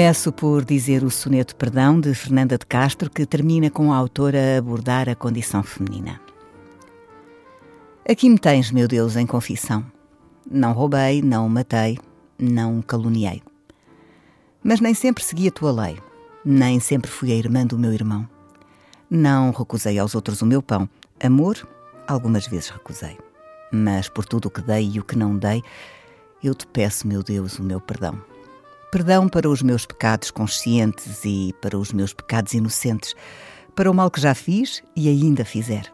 Começo por dizer o soneto Perdão de Fernanda de Castro, que termina com a autora a abordar a condição feminina. Aqui me tens, meu Deus, em confissão. Não roubei, não matei, não caluniei. Mas nem sempre segui a tua lei, nem sempre fui a irmã do meu irmão. Não recusei aos outros o meu pão. Amor, algumas vezes recusei. Mas por tudo o que dei e o que não dei, eu te peço, meu Deus, o meu perdão. Perdão para os meus pecados conscientes e para os meus pecados inocentes, para o mal que já fiz e ainda fizer.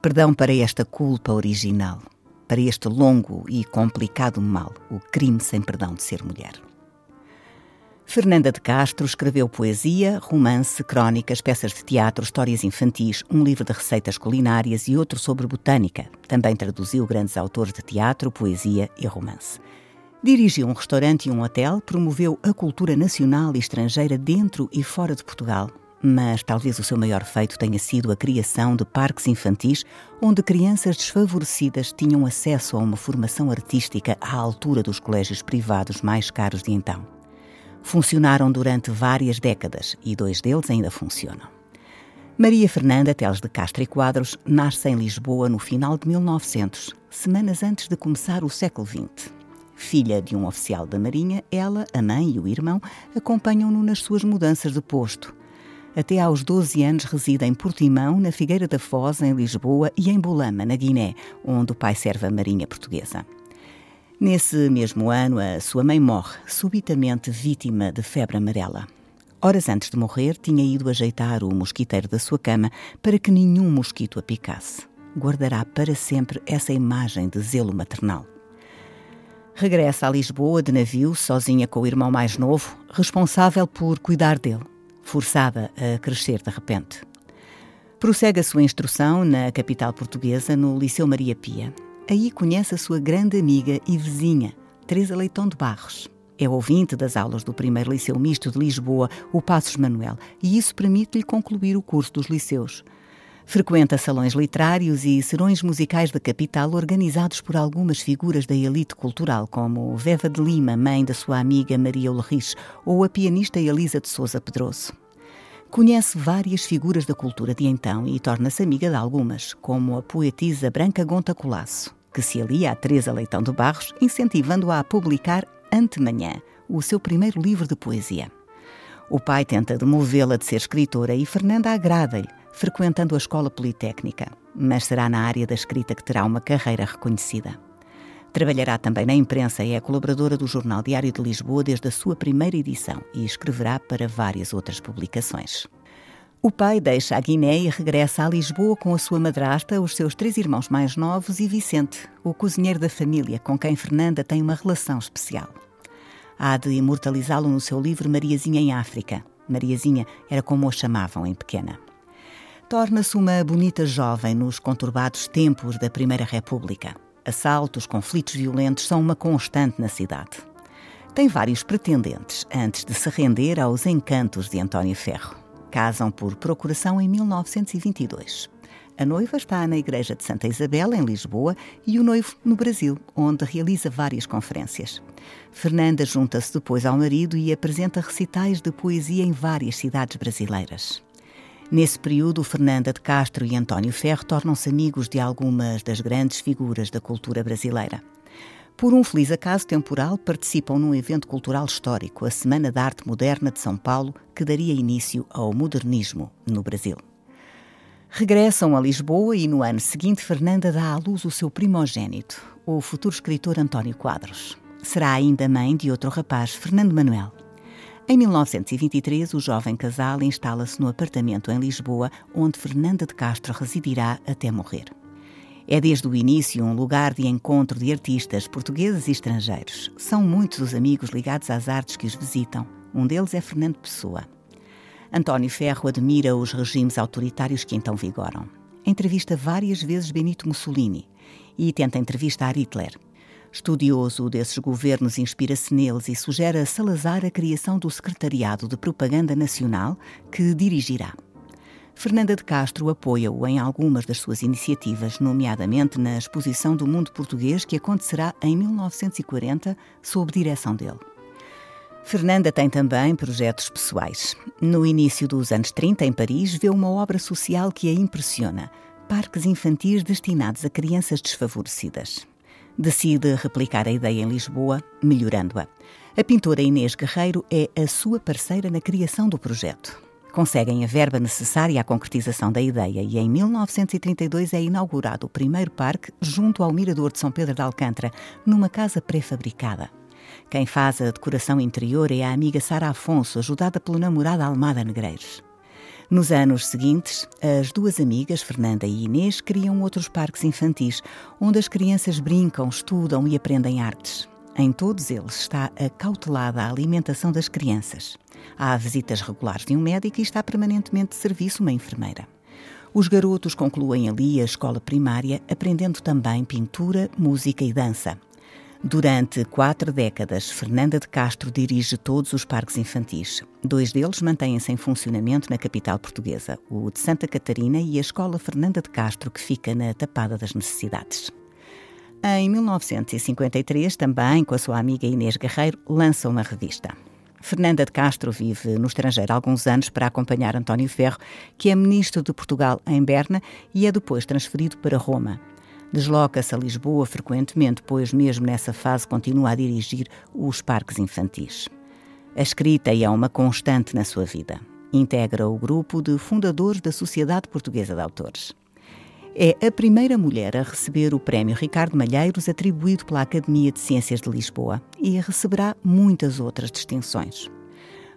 Perdão para esta culpa original, para este longo e complicado mal, o crime sem perdão de ser mulher. Fernanda de Castro escreveu poesia, romance, crónicas, peças de teatro, histórias infantis, um livro de receitas culinárias e outro sobre botânica. Também traduziu grandes autores de teatro, poesia e romance. Dirigiu um restaurante e um hotel, promoveu a cultura nacional e estrangeira dentro e fora de Portugal. Mas talvez o seu maior feito tenha sido a criação de parques infantis, onde crianças desfavorecidas tinham acesso a uma formação artística à altura dos colégios privados mais caros de então. Funcionaram durante várias décadas e dois deles ainda funcionam. Maria Fernanda Teles de Castro e Quadros nasce em Lisboa no final de 1900, semanas antes de começar o século XX. Filha de um oficial da Marinha, ela, a mãe e o irmão acompanham-no nas suas mudanças de posto. Até aos 12 anos reside em Portimão, na Figueira da Foz, em Lisboa, e em Bolama, na Guiné, onde o pai serve a Marinha Portuguesa. Nesse mesmo ano, a sua mãe morre, subitamente vítima de febre amarela. Horas antes de morrer, tinha ido ajeitar o mosquiteiro da sua cama para que nenhum mosquito a picasse. Guardará para sempre essa imagem de zelo maternal. Regressa a Lisboa de navio, sozinha com o irmão mais novo, responsável por cuidar dele, forçada a crescer de repente. Prossegue a sua instrução na capital portuguesa, no Liceu Maria Pia. Aí conhece a sua grande amiga e vizinha, Teresa Leitão de Barros. É ouvinte das aulas do primeiro Liceu Misto de Lisboa, o Passos Manuel, e isso permite-lhe concluir o curso dos liceus. Frequenta salões literários e serões musicais da capital organizados por algumas figuras da elite cultural, como Veva de Lima, mãe da sua amiga Maria Ulrich, ou a pianista Elisa de Souza Pedroso. Conhece várias figuras da cultura de então e torna-se amiga de algumas, como a poetisa Branca Gonta Colasso, que se alia a Teresa Leitão de Barros, incentivando-a a publicar Antemanhã, o seu primeiro livro de poesia. O pai tenta demovê-la de ser escritora e Fernanda agrada-lhe, frequentando a escola politécnica, mas será na área da escrita que terá uma carreira reconhecida. Trabalhará também na imprensa e é colaboradora do Jornal Diário de Lisboa desde a sua primeira edição e escreverá para várias outras publicações. O pai deixa a Guiné e regressa a Lisboa com a sua madrasta, os seus três irmãos mais novos e Vicente, o cozinheiro da família, com quem Fernanda tem uma relação especial. Há de imortalizá-lo no seu livro Mariazinha em África. Mariazinha era como o chamavam em pequena torna-se uma bonita jovem nos conturbados tempos da Primeira República. Assaltos, conflitos violentos são uma constante na cidade. Tem vários pretendentes antes de se render aos encantos de António Ferro. Casam por procuração em 1922. A noiva está na Igreja de Santa Isabel, em Lisboa, e o noivo no Brasil, onde realiza várias conferências. Fernanda junta-se depois ao marido e apresenta recitais de poesia em várias cidades brasileiras. Nesse período, Fernanda de Castro e António Ferro tornam-se amigos de algumas das grandes figuras da cultura brasileira. Por um feliz acaso temporal, participam num evento cultural histórico, a Semana da Arte Moderna de São Paulo, que daria início ao modernismo no Brasil. Regressam a Lisboa e no ano seguinte Fernanda dá à luz o seu primogênito, o futuro escritor António Quadros. Será ainda mãe de outro rapaz, Fernando Manuel. Em 1923, o jovem casal instala-se no apartamento em Lisboa, onde Fernanda de Castro residirá até morrer. É desde o início um lugar de encontro de artistas portugueses e estrangeiros. São muitos os amigos ligados às artes que os visitam. Um deles é Fernando Pessoa. António Ferro admira os regimes autoritários que então vigoram. entrevista várias vezes Benito Mussolini e tenta entrevistar Hitler. Estudioso desses governos inspira-se neles e sugere a Salazar a criação do Secretariado de Propaganda Nacional que dirigirá. Fernanda de Castro apoia-o em algumas das suas iniciativas, nomeadamente na Exposição do Mundo Português que acontecerá em 1940 sob direção dele. Fernanda tem também projetos pessoais. No início dos anos 30, em Paris, vê uma obra social que a impressiona: parques infantis destinados a crianças desfavorecidas. Decide replicar a ideia em Lisboa, melhorando-a. A pintora Inês Guerreiro é a sua parceira na criação do projeto conseguem a verba necessária à concretização da ideia e em 1932 é inaugurado o primeiro parque junto ao Mirador de São Pedro de Alcântara, numa casa pré-fabricada. Quem faz a decoração interior é a amiga Sara Afonso, ajudada pelo namorado Almada Negreiros. Nos anos seguintes, as duas amigas, Fernanda e Inês, criam outros parques infantis, onde as crianças brincam, estudam e aprendem artes. Em todos eles está acautelada a alimentação das crianças. Há visitas regulares de um médico e está permanentemente de serviço uma enfermeira. Os garotos concluem ali a escola primária, aprendendo também pintura, música e dança. Durante quatro décadas, Fernanda de Castro dirige todos os parques infantis. Dois deles mantêm-se em funcionamento na capital portuguesa, o de Santa Catarina e a Escola Fernanda de Castro, que fica na Tapada das Necessidades. Em 1953, também com a sua amiga Inês Guerreiro, lança uma revista. Fernanda de Castro vive no estrangeiro há alguns anos para acompanhar António Ferro, que é ministro de Portugal em Berna e é depois transferido para Roma. Desloca-se a Lisboa frequentemente, pois, mesmo nessa fase, continua a dirigir os parques infantis. A escrita é uma constante na sua vida. Integra o grupo de fundadores da Sociedade Portuguesa de Autores. É a primeira mulher a receber o Prémio Ricardo Malheiros atribuído pela Academia de Ciências de Lisboa e receberá muitas outras distinções.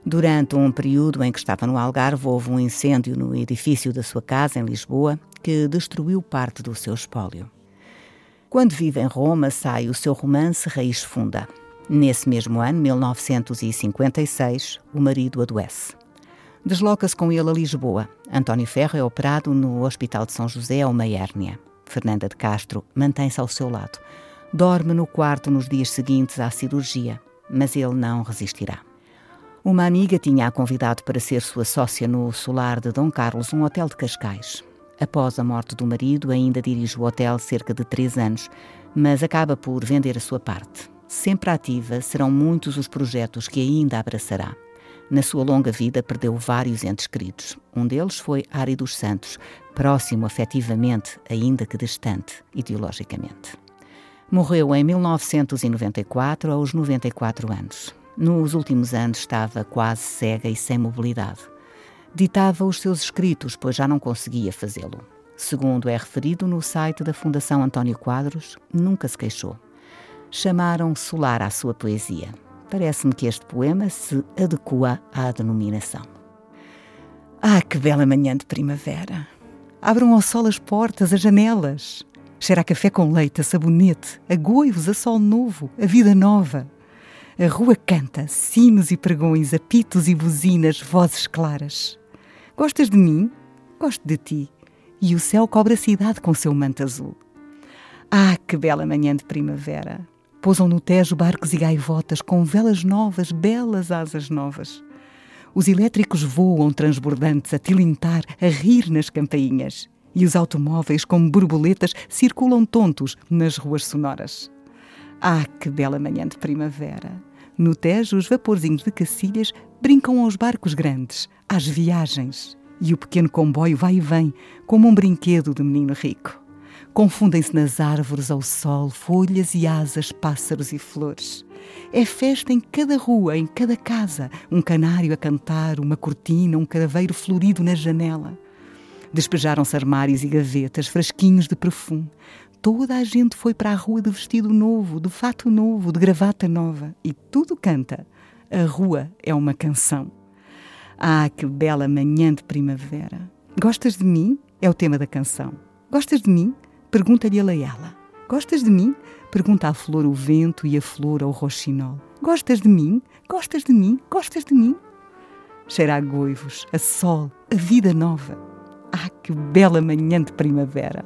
Durante um período em que estava no Algarve, houve um incêndio no edifício da sua casa em Lisboa que destruiu parte do seu espólio. Quando vive em Roma, sai o seu romance Raiz Funda. Nesse mesmo ano, 1956, o marido adoece. Desloca-se com ele a Lisboa. António Ferro é operado no Hospital de São José a uma hérnia. Fernanda de Castro mantém-se ao seu lado. Dorme no quarto nos dias seguintes à cirurgia, mas ele não resistirá. Uma amiga tinha-a convidado para ser sua sócia no solar de Dom Carlos, um hotel de Cascais. Após a morte do marido, ainda dirige o hotel cerca de três anos, mas acaba por vender a sua parte. Sempre ativa, serão muitos os projetos que ainda abraçará. Na sua longa vida, perdeu vários entes queridos. Um deles foi Ari dos Santos, próximo afetivamente, ainda que distante ideologicamente. Morreu em 1994, aos 94 anos. Nos últimos anos estava quase cega e sem mobilidade. Ditava os seus escritos, pois já não conseguia fazê-lo. Segundo é referido no site da Fundação António Quadros, nunca se queixou. Chamaram solar à sua poesia parece-me que este poema se adequa à denominação. Ah, que bela manhã de primavera! Abram ao sol as portas, as janelas. Cheira a café com leite, a sabonete, a goivos, a sol novo, a vida nova. A rua canta, sinos e pregões, apitos e buzinas, vozes claras. Gostas de mim? Gosto de ti. E o céu cobre a cidade com seu manto azul. Ah, que bela manhã de primavera! Pousam no Tejo barcos e gaivotas com velas novas, belas asas novas. Os elétricos voam transbordantes a tilintar, a rir nas campainhas. E os automóveis, como borboletas, circulam tontos nas ruas sonoras. Ah, que bela manhã de primavera! No Tejo, os vaporzinhos de Cacilhas brincam aos barcos grandes, às viagens. E o pequeno comboio vai e vem, como um brinquedo de menino rico. Confundem-se nas árvores ao sol, folhas e asas, pássaros e flores. É festa em cada rua, em cada casa, um canário a cantar, uma cortina, um craveiro florido na janela. Despejaram-se armários e gavetas, frasquinhos de perfume. Toda a gente foi para a rua de vestido novo, de fato novo, de gravata nova. E tudo canta. A rua é uma canção. Ah, que bela manhã de primavera! Gostas de mim? É o tema da canção. Gostas de mim? Pergunta-lhe a ela. Gostas de mim? Pergunta a flor o vento e a flor ao roxinol. Gostas de mim? Gostas de mim? Gostas de mim? Cheira a goivos, a sol, a vida nova. Ah, que bela manhã de primavera!